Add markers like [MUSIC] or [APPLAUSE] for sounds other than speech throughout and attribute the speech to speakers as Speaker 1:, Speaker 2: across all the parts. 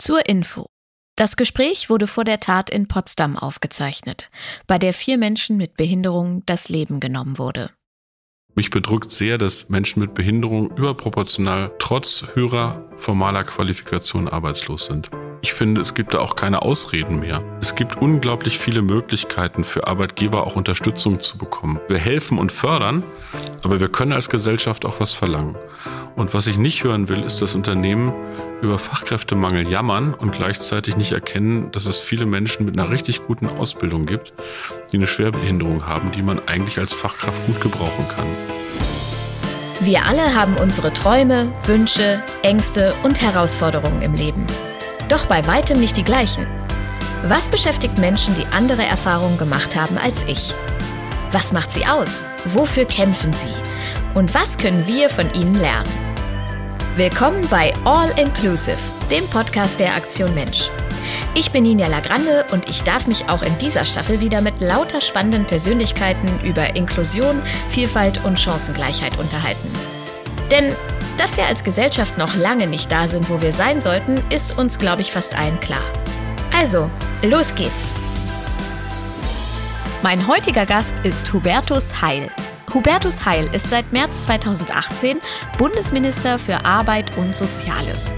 Speaker 1: Zur Info. Das Gespräch wurde vor der Tat in Potsdam aufgezeichnet, bei der vier Menschen mit Behinderung das Leben genommen wurde.
Speaker 2: Mich bedrückt sehr, dass Menschen mit Behinderung überproportional trotz höherer formaler Qualifikation arbeitslos sind. Ich finde, es gibt da auch keine Ausreden mehr. Es gibt unglaublich viele Möglichkeiten für Arbeitgeber auch Unterstützung zu bekommen. Wir helfen und fördern, aber wir können als Gesellschaft auch was verlangen. Und was ich nicht hören will, ist, dass Unternehmen über Fachkräftemangel jammern und gleichzeitig nicht erkennen, dass es viele Menschen mit einer richtig guten Ausbildung gibt, die eine Schwerbehinderung haben, die man eigentlich als Fachkraft gut gebrauchen kann.
Speaker 1: Wir alle haben unsere Träume, Wünsche, Ängste und Herausforderungen im Leben. Doch bei weitem nicht die gleichen. Was beschäftigt Menschen, die andere Erfahrungen gemacht haben als ich? Was macht sie aus? Wofür kämpfen sie? Und was können wir von ihnen lernen? Willkommen bei All Inclusive, dem Podcast der Aktion Mensch. Ich bin Ninja Lagrande und ich darf mich auch in dieser Staffel wieder mit lauter spannenden Persönlichkeiten über Inklusion, Vielfalt und Chancengleichheit unterhalten. Denn dass wir als Gesellschaft noch lange nicht da sind, wo wir sein sollten, ist uns, glaube ich, fast allen klar. Also, los geht's! Mein heutiger Gast ist Hubertus Heil. Hubertus Heil ist seit März 2018 Bundesminister für Arbeit und Soziales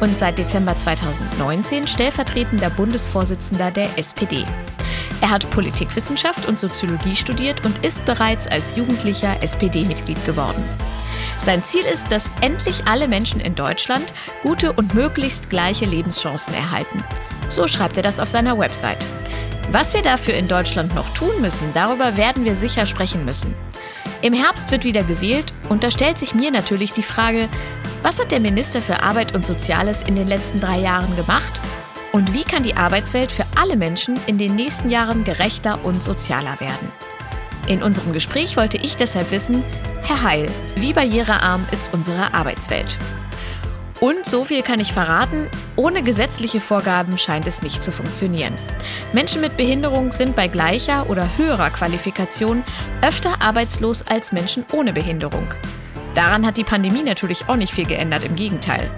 Speaker 1: und seit Dezember 2019 stellvertretender Bundesvorsitzender der SPD. Er hat Politikwissenschaft und Soziologie studiert und ist bereits als Jugendlicher SPD-Mitglied geworden. Sein Ziel ist, dass endlich alle Menschen in Deutschland gute und möglichst gleiche Lebenschancen erhalten. So schreibt er das auf seiner Website. Was wir dafür in Deutschland noch tun müssen, darüber werden wir sicher sprechen müssen. Im Herbst wird wieder gewählt und da stellt sich mir natürlich die Frage, was hat der Minister für Arbeit und Soziales in den letzten drei Jahren gemacht und wie kann die Arbeitswelt für alle Menschen in den nächsten Jahren gerechter und sozialer werden? In unserem Gespräch wollte ich deshalb wissen, Herr Heil, wie barrierearm ist unsere Arbeitswelt? Und so viel kann ich verraten, ohne gesetzliche Vorgaben scheint es nicht zu funktionieren. Menschen mit Behinderung sind bei gleicher oder höherer Qualifikation öfter arbeitslos als Menschen ohne Behinderung. Daran hat die Pandemie natürlich auch nicht viel geändert, im Gegenteil.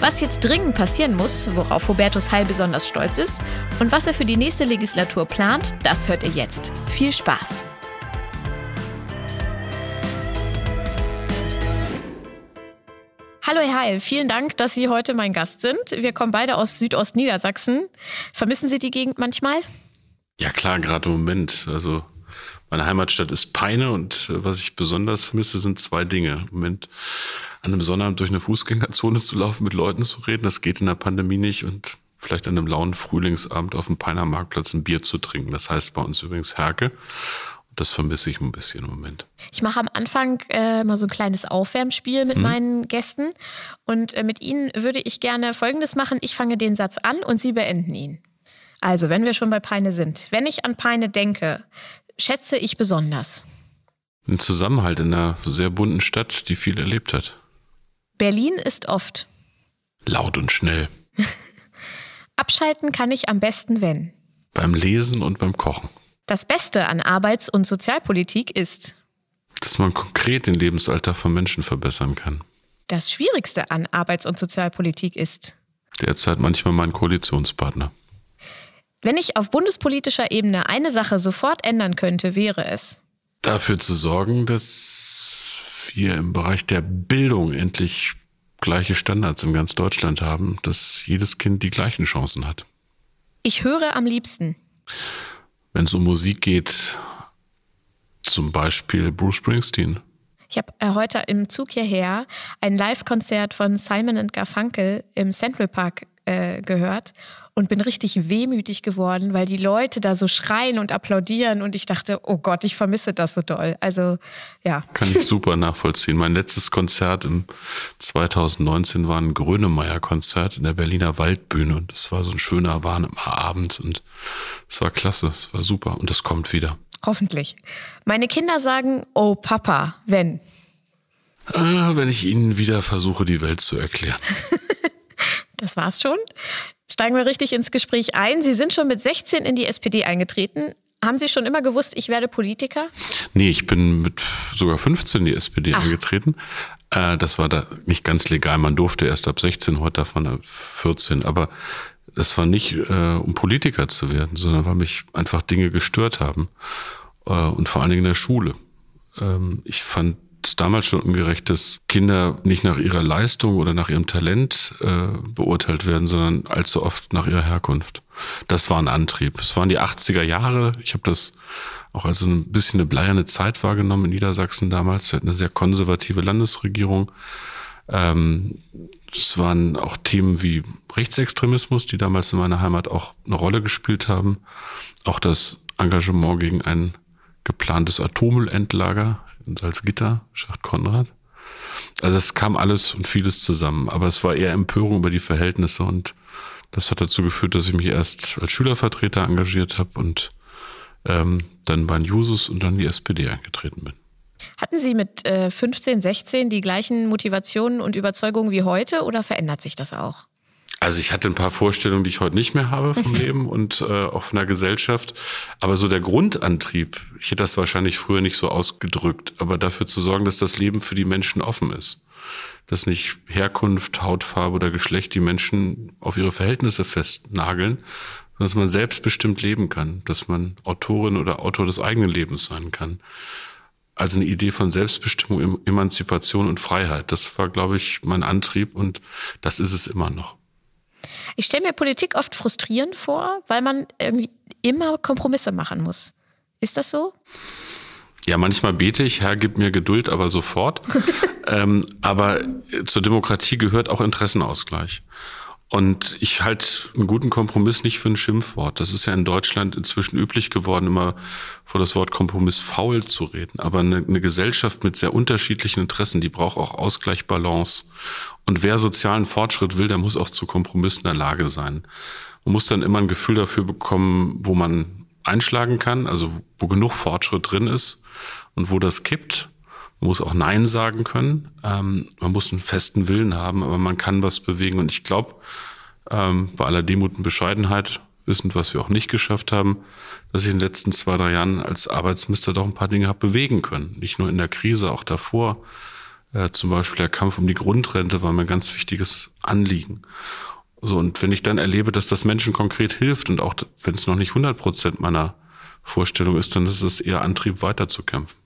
Speaker 1: Was jetzt dringend passieren muss, worauf Hubertus Heil besonders stolz ist und was er für die nächste Legislatur plant, das hört ihr jetzt. Viel Spaß! Hallo Herr Heil, vielen Dank, dass Sie heute mein Gast sind. Wir kommen beide aus Südostniedersachsen. Vermissen Sie die Gegend manchmal?
Speaker 2: Ja klar, gerade im Moment. Also meine Heimatstadt ist Peine und äh, was ich besonders vermisse, sind zwei Dinge. Im Moment an einem Sonnabend durch eine Fußgängerzone zu laufen, mit Leuten zu reden, das geht in der Pandemie nicht und vielleicht an einem lauen Frühlingsabend auf dem Peiner Marktplatz ein Bier zu trinken. Das heißt bei uns übrigens Herke das vermisse ich ein bisschen im Moment.
Speaker 1: Ich mache am Anfang äh, mal so ein kleines Aufwärmspiel mit hm. meinen Gästen. Und äh, mit Ihnen würde ich gerne Folgendes machen. Ich fange den Satz an und Sie beenden ihn. Also, wenn wir schon bei Peine sind. Wenn ich an Peine denke, schätze ich besonders.
Speaker 2: Ein Zusammenhalt in einer sehr bunten Stadt, die viel erlebt hat.
Speaker 1: Berlin ist oft.
Speaker 2: Laut und schnell. [LAUGHS]
Speaker 1: Abschalten kann ich am besten, wenn.
Speaker 2: Beim Lesen und beim Kochen.
Speaker 1: Das Beste an Arbeits- und Sozialpolitik ist,
Speaker 2: dass man konkret den Lebensalter von Menschen verbessern kann.
Speaker 1: Das Schwierigste an Arbeits- und Sozialpolitik ist,
Speaker 2: derzeit manchmal mein Koalitionspartner.
Speaker 1: Wenn ich auf bundespolitischer Ebene eine Sache sofort ändern könnte, wäre es,
Speaker 2: dafür zu sorgen, dass wir im Bereich der Bildung endlich gleiche Standards in ganz Deutschland haben, dass jedes Kind die gleichen Chancen hat.
Speaker 1: Ich höre am liebsten
Speaker 2: wenn es um Musik geht, zum Beispiel Bruce Springsteen.
Speaker 1: Ich habe äh, heute im Zug hierher ein Live-Konzert von Simon Garfunkel im Central Park äh, gehört und bin richtig wehmütig geworden, weil die Leute da so schreien und applaudieren und ich dachte, oh Gott, ich vermisse das so doll. Also ja.
Speaker 2: Kann ich super nachvollziehen. Mein letztes Konzert im 2019 war ein Grönemeyer-Konzert in der Berliner Waldbühne und es war so ein schöner, warmer Abend und es war klasse, es war super und es kommt wieder.
Speaker 1: Hoffentlich. Meine Kinder sagen, oh Papa, wenn.
Speaker 2: Äh, wenn ich ihnen wieder versuche, die Welt zu erklären. [LAUGHS]
Speaker 1: das war's schon. Steigen wir richtig ins Gespräch ein. Sie sind schon mit 16 in die SPD eingetreten, Haben Sie schon immer gewusst, ich werde Politiker?
Speaker 2: Nee, ich bin mit sogar 15 in die SPD Ach. eingetreten. Äh, das war da nicht ganz legal. Man durfte erst ab 16, heute darf man ab 14. Aber das war nicht, äh, um Politiker zu werden, sondern weil mich einfach Dinge gestört haben. Äh, und vor allen Dingen in der Schule. Ähm, ich fand damals schon ungerecht, dass Kinder nicht nach ihrer Leistung oder nach ihrem Talent äh, beurteilt werden, sondern allzu oft nach ihrer Herkunft. Das war ein Antrieb. Es waren die 80er Jahre. Ich habe das auch als ein bisschen eine bleierne Zeit wahrgenommen in Niedersachsen damals. Wir hatten eine sehr konservative Landesregierung. Ähm, es waren auch Themen wie Rechtsextremismus, die damals in meiner Heimat auch eine Rolle gespielt haben. Auch das Engagement gegen ein geplantes Atommüllendlager in Salzgitter, Schacht Konrad. Also es kam alles und vieles zusammen, aber es war eher Empörung über die Verhältnisse und das hat dazu geführt, dass ich mich erst als Schülervertreter engagiert habe und ähm, dann bei den Jusos und dann die SPD eingetreten bin.
Speaker 1: Hatten Sie mit äh, 15, 16 die gleichen Motivationen und Überzeugungen wie heute oder verändert sich das auch?
Speaker 2: Also ich hatte ein paar Vorstellungen, die ich heute nicht mehr habe vom [LAUGHS] Leben und äh, auch von der Gesellschaft. Aber so der Grundantrieb, ich hätte das wahrscheinlich früher nicht so ausgedrückt, aber dafür zu sorgen, dass das Leben für die Menschen offen ist. Dass nicht Herkunft, Hautfarbe oder Geschlecht die Menschen auf ihre Verhältnisse festnageln, sondern dass man selbstbestimmt leben kann, dass man Autorin oder Autor des eigenen Lebens sein kann. Also eine Idee von Selbstbestimmung, Emanzipation und Freiheit. Das war, glaube ich, mein Antrieb und das ist es immer noch.
Speaker 1: Ich stelle mir Politik oft frustrierend vor, weil man irgendwie immer Kompromisse machen muss. Ist das so?
Speaker 2: Ja, manchmal bete ich, Herr, gib mir Geduld, aber sofort. [LAUGHS] ähm, aber zur Demokratie gehört auch Interessenausgleich. Und ich halte einen guten Kompromiss nicht für ein Schimpfwort. Das ist ja in Deutschland inzwischen üblich geworden, immer vor das Wort Kompromiss faul zu reden. Aber eine, eine Gesellschaft mit sehr unterschiedlichen Interessen, die braucht auch Ausgleich, Balance. Und wer sozialen Fortschritt will, der muss auch zu Kompromissen in der Lage sein. Man muss dann immer ein Gefühl dafür bekommen, wo man einschlagen kann, also wo genug Fortschritt drin ist und wo das kippt. Man muss auch Nein sagen können. Ähm, man muss einen festen Willen haben, aber man kann was bewegen. Und ich glaube, ähm, bei aller Demut und Bescheidenheit, wissend, was wir auch nicht geschafft haben, dass ich in den letzten zwei, drei Jahren als Arbeitsminister doch ein paar Dinge habe bewegen können. Nicht nur in der Krise, auch davor. Äh, zum Beispiel der Kampf um die Grundrente war mir ein ganz wichtiges Anliegen. So, und wenn ich dann erlebe, dass das Menschen konkret hilft und auch wenn es noch nicht 100 Prozent meiner Vorstellung ist, dann ist es eher Antrieb, weiterzukämpfen.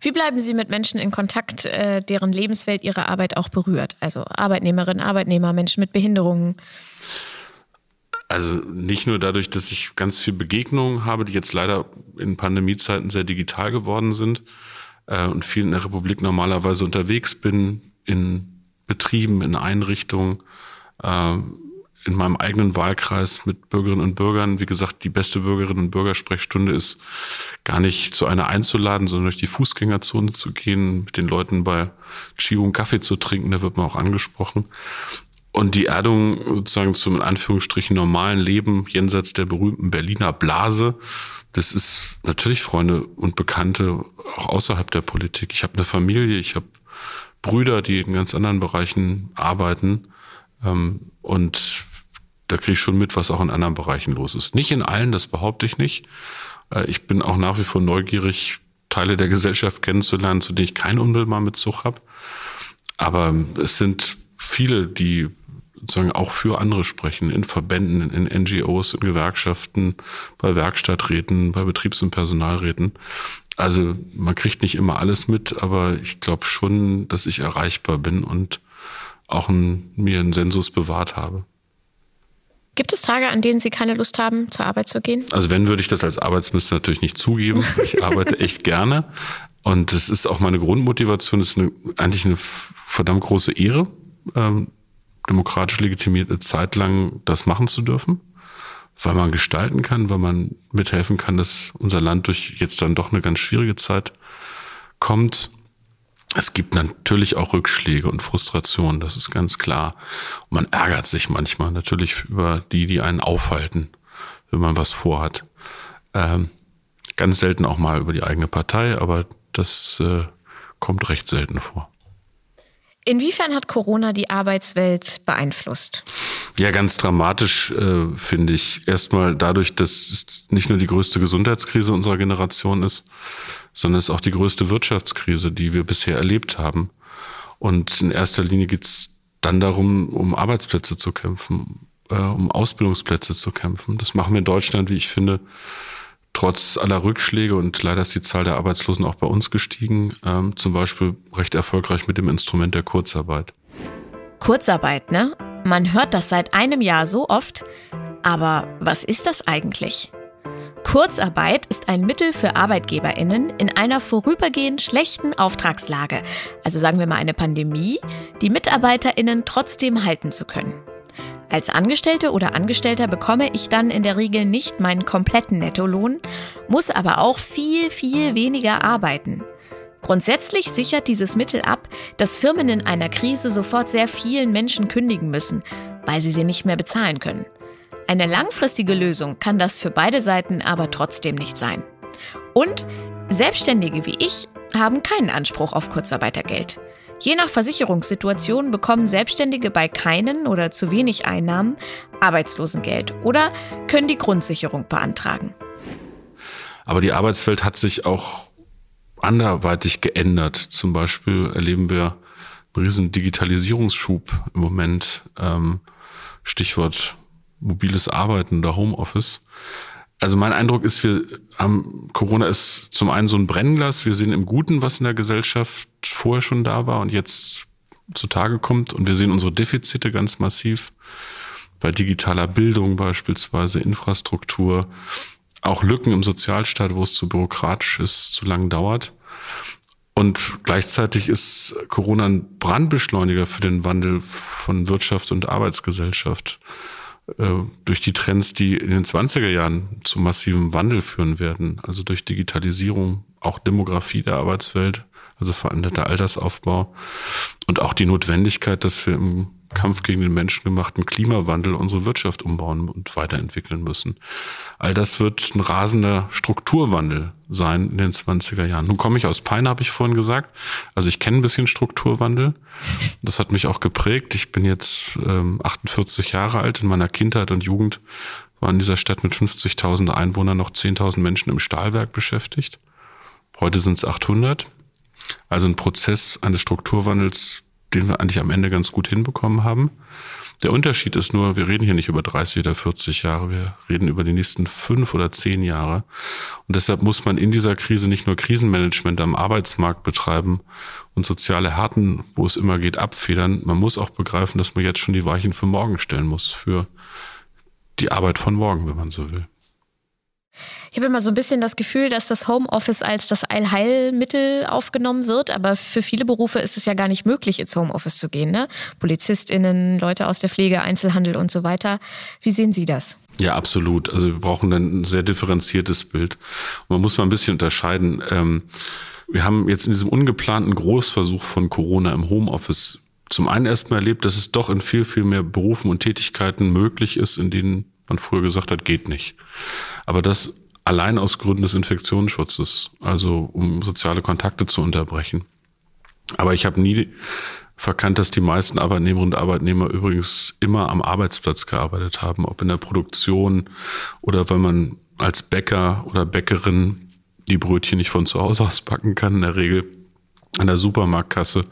Speaker 1: Wie bleiben Sie mit Menschen in Kontakt, äh, deren Lebenswelt Ihre Arbeit auch berührt? Also Arbeitnehmerinnen, Arbeitnehmer, Menschen mit Behinderungen.
Speaker 2: Also nicht nur dadurch, dass ich ganz viel Begegnungen habe, die jetzt leider in Pandemiezeiten sehr digital geworden sind äh, und viel in der Republik normalerweise unterwegs bin, in Betrieben, in Einrichtungen, äh, in meinem eigenen Wahlkreis mit Bürgerinnen und Bürgern. Wie gesagt, die beste Bürgerinnen und Bürgersprechstunde ist gar nicht zu einer einzuladen, sondern durch die Fußgängerzone zu gehen, mit den Leuten bei Schiebung Kaffee zu trinken, da wird man auch angesprochen. Und die Erdung sozusagen zum in Anführungsstrichen normalen Leben jenseits der berühmten Berliner Blase, das ist natürlich Freunde und Bekannte auch außerhalb der Politik. Ich habe eine Familie, ich habe Brüder, die in ganz anderen Bereichen arbeiten. Ähm, und da kriege ich schon mit, was auch in anderen Bereichen los ist. Nicht in allen, das behaupte ich nicht. Äh, ich bin auch nach wie vor neugierig, Teile der Gesellschaft kennenzulernen, zu denen ich keinen unmittelbaren Bezug habe. Aber es sind viele, die sozusagen auch für andere sprechen, in Verbänden, in NGOs, in Gewerkschaften, bei Werkstatträten, bei Betriebs- und Personalräten. Also man kriegt nicht immer alles mit, aber ich glaube schon, dass ich erreichbar bin und auch ein, mir einen Sensus bewahrt habe.
Speaker 1: Gibt es Tage, an denen Sie keine Lust haben, zur Arbeit zu gehen?
Speaker 2: Also wenn, würde ich das als Arbeitsminister natürlich nicht zugeben. Ich arbeite echt gerne. Und das ist auch meine Grundmotivation. Das ist eine, eigentlich eine verdammt große Ehre, ähm, demokratisch legitimierte Zeit lang das machen zu dürfen. Weil man gestalten kann, weil man mithelfen kann, dass unser Land durch jetzt dann doch eine ganz schwierige Zeit kommt. Es gibt natürlich auch Rückschläge und Frustrationen, das ist ganz klar. Und man ärgert sich manchmal natürlich über die, die einen aufhalten, wenn man was vorhat. Ähm, ganz selten auch mal über die eigene Partei, aber das äh, kommt recht selten vor.
Speaker 1: Inwiefern hat Corona die Arbeitswelt beeinflusst?
Speaker 2: Ja, ganz dramatisch äh, finde ich. Erstmal dadurch, dass es nicht nur die größte Gesundheitskrise unserer Generation ist, sondern es ist auch die größte Wirtschaftskrise, die wir bisher erlebt haben. Und in erster Linie geht es dann darum, um Arbeitsplätze zu kämpfen, äh, um Ausbildungsplätze zu kämpfen. Das machen wir in Deutschland, wie ich finde, trotz aller Rückschläge und leider ist die Zahl der Arbeitslosen auch bei uns gestiegen, ähm, zum Beispiel recht erfolgreich mit dem Instrument der Kurzarbeit.
Speaker 1: Kurzarbeit, ne? Man hört das seit einem Jahr so oft, aber was ist das eigentlich? Kurzarbeit ist ein Mittel für Arbeitgeberinnen in einer vorübergehend schlechten Auftragslage, also sagen wir mal eine Pandemie, die Mitarbeiterinnen trotzdem halten zu können. Als Angestellte oder Angestellter bekomme ich dann in der Regel nicht meinen kompletten Nettolohn, muss aber auch viel, viel weniger arbeiten. Grundsätzlich sichert dieses Mittel ab, dass Firmen in einer Krise sofort sehr vielen Menschen kündigen müssen, weil sie sie nicht mehr bezahlen können. Eine langfristige Lösung kann das für beide Seiten aber trotzdem nicht sein. Und Selbstständige wie ich haben keinen Anspruch auf Kurzarbeitergeld. Je nach Versicherungssituation bekommen Selbstständige bei keinen oder zu wenig Einnahmen Arbeitslosengeld oder können die Grundsicherung beantragen.
Speaker 2: Aber die Arbeitswelt hat sich auch anderweitig geändert. Zum Beispiel erleben wir einen riesen Digitalisierungsschub im Moment. Ähm, Stichwort mobiles Arbeiten oder Homeoffice. Also mein Eindruck ist, wir haben, Corona ist zum einen so ein Brennglas. Wir sehen im Guten, was in der Gesellschaft vorher schon da war und jetzt zutage kommt. Und wir sehen unsere Defizite ganz massiv bei digitaler Bildung beispielsweise, Infrastruktur, auch Lücken im Sozialstaat, wo es zu bürokratisch ist, zu lang dauert. Und gleichzeitig ist Corona ein Brandbeschleuniger für den Wandel von Wirtschaft und Arbeitsgesellschaft. Äh, durch die Trends, die in den 20er Jahren zu massivem Wandel führen werden, also durch Digitalisierung, auch Demografie der Arbeitswelt, also veränderter Altersaufbau und auch die Notwendigkeit, dass wir im Kampf gegen den menschengemachten Klimawandel unsere Wirtschaft umbauen und weiterentwickeln müssen. All das wird ein rasender Strukturwandel sein in den 20er Jahren. Nun komme ich aus Peine, habe ich vorhin gesagt. Also ich kenne ein bisschen Strukturwandel. Das hat mich auch geprägt. Ich bin jetzt ähm, 48 Jahre alt. In meiner Kindheit und Jugend waren in dieser Stadt mit 50.000 Einwohnern noch 10.000 Menschen im Stahlwerk beschäftigt. Heute sind es 800. Also ein Prozess eines Strukturwandels, den wir eigentlich am Ende ganz gut hinbekommen haben. Der Unterschied ist nur, wir reden hier nicht über 30 oder 40 Jahre, wir reden über die nächsten fünf oder zehn Jahre. Und deshalb muss man in dieser Krise nicht nur Krisenmanagement am Arbeitsmarkt betreiben und soziale Härten, wo es immer geht, abfedern. Man muss auch begreifen, dass man jetzt schon die Weichen für morgen stellen muss, für die Arbeit von morgen, wenn man so will.
Speaker 1: Ich habe immer so ein bisschen das Gefühl, dass das Homeoffice als das Allheilmittel aufgenommen wird, aber für viele Berufe ist es ja gar nicht möglich, ins Homeoffice zu gehen. Ne? PolizistInnen, Leute aus der Pflege, Einzelhandel und so weiter. Wie sehen Sie das?
Speaker 2: Ja, absolut. Also wir brauchen dann ein sehr differenziertes Bild. Man muss mal ein bisschen unterscheiden. Ähm, wir haben jetzt in diesem ungeplanten Großversuch von Corona im Homeoffice zum einen erstmal erlebt, dass es doch in viel, viel mehr Berufen und Tätigkeiten möglich ist, in denen man früher gesagt hat, geht nicht. Aber das allein aus Gründen des Infektionsschutzes, also um soziale Kontakte zu unterbrechen. Aber ich habe nie verkannt, dass die meisten Arbeitnehmerinnen und Arbeitnehmer übrigens immer am Arbeitsplatz gearbeitet haben, ob in der Produktion oder wenn man als Bäcker oder Bäckerin die Brötchen nicht von zu Hause aus backen kann, in der Regel an der Supermarktkasse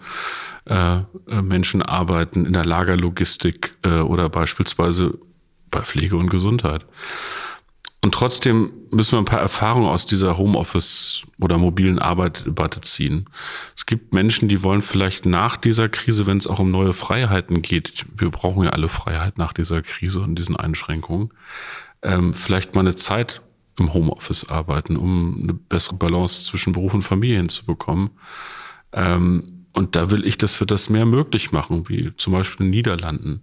Speaker 2: äh, äh Menschen arbeiten, in der Lagerlogistik äh, oder beispielsweise bei Pflege und Gesundheit. Und trotzdem müssen wir ein paar Erfahrungen aus dieser Homeoffice oder mobilen Arbeitdebatte ziehen. Es gibt Menschen, die wollen vielleicht nach dieser Krise, wenn es auch um neue Freiheiten geht, wir brauchen ja alle Freiheit nach dieser Krise und diesen Einschränkungen, ähm, vielleicht mal eine Zeit im Homeoffice arbeiten, um eine bessere Balance zwischen Beruf und Familie hinzubekommen. Ähm, und da will ich, dass wir das mehr möglich machen, wie zum Beispiel in den Niederlanden.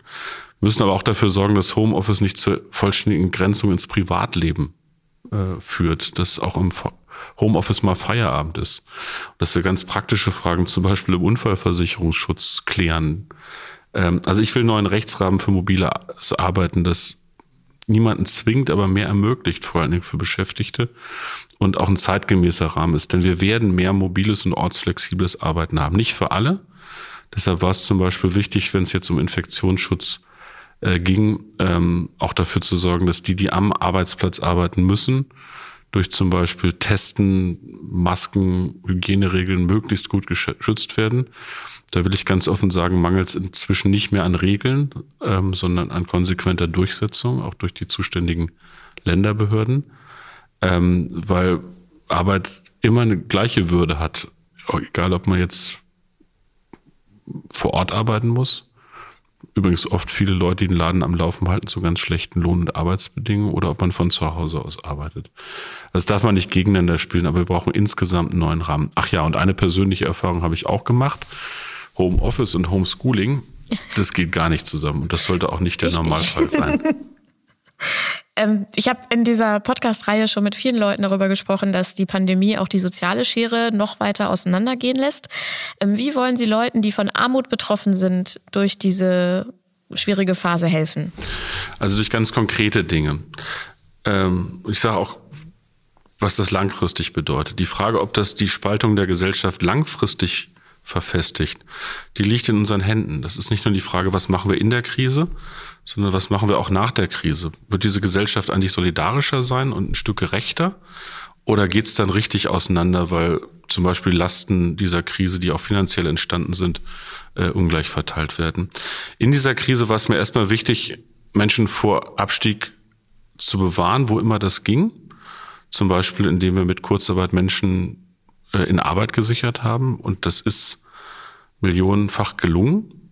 Speaker 2: Wir müssen aber auch dafür sorgen, dass Homeoffice nicht zur vollständigen Grenzung ins Privatleben äh, führt, dass auch im Homeoffice mal Feierabend ist. Dass wir ganz praktische Fragen zum Beispiel im Unfallversicherungsschutz klären. Ähm, also ich will einen neuen Rechtsrahmen für mobile Arbeiten, das niemanden zwingt, aber mehr ermöglicht, vor allen Dingen für Beschäftigte und auch ein zeitgemäßer Rahmen ist. Denn wir werden mehr mobiles und ortsflexibles Arbeiten haben. Nicht für alle, Deshalb war es zum Beispiel wichtig, wenn es jetzt um Infektionsschutz äh, ging, ähm, auch dafür zu sorgen, dass die, die am Arbeitsplatz arbeiten müssen, durch zum Beispiel Testen, Masken, Hygieneregeln möglichst gut geschützt werden. Da will ich ganz offen sagen, mangelt es inzwischen nicht mehr an Regeln, ähm, sondern an konsequenter Durchsetzung, auch durch die zuständigen Länderbehörden, ähm, weil Arbeit immer eine gleiche Würde hat, egal ob man jetzt vor Ort arbeiten muss. Übrigens oft viele Leute, die den Laden am Laufen halten zu ganz schlechten Lohn- und Arbeitsbedingungen oder ob man von zu Hause aus arbeitet. Das darf man nicht gegeneinander spielen, aber wir brauchen insgesamt einen neuen Rahmen. Ach ja, und eine persönliche Erfahrung habe ich auch gemacht. Homeoffice und Homeschooling, das geht gar nicht zusammen und das sollte auch nicht der Richtig. Normalfall sein. [LAUGHS]
Speaker 1: Ähm, ich habe in dieser Podcast-Reihe schon mit vielen Leuten darüber gesprochen, dass die Pandemie auch die soziale Schere noch weiter auseinandergehen lässt. Ähm, wie wollen Sie Leuten, die von Armut betroffen sind, durch diese schwierige Phase helfen?
Speaker 2: Also durch ganz konkrete Dinge. Ähm, ich sage auch, was das langfristig bedeutet. Die Frage, ob das die Spaltung der Gesellschaft langfristig verfestigt, die liegt in unseren Händen. Das ist nicht nur die Frage, was machen wir in der Krise, sondern was machen wir auch nach der Krise? Wird diese Gesellschaft eigentlich solidarischer sein und ein Stück gerechter? Oder geht es dann richtig auseinander, weil zum Beispiel Lasten dieser Krise, die auch finanziell entstanden sind, äh, ungleich verteilt werden? In dieser Krise war es mir erstmal wichtig, Menschen vor Abstieg zu bewahren, wo immer das ging. Zum Beispiel, indem wir mit Kurzarbeit Menschen in Arbeit gesichert haben. Und das ist millionenfach gelungen.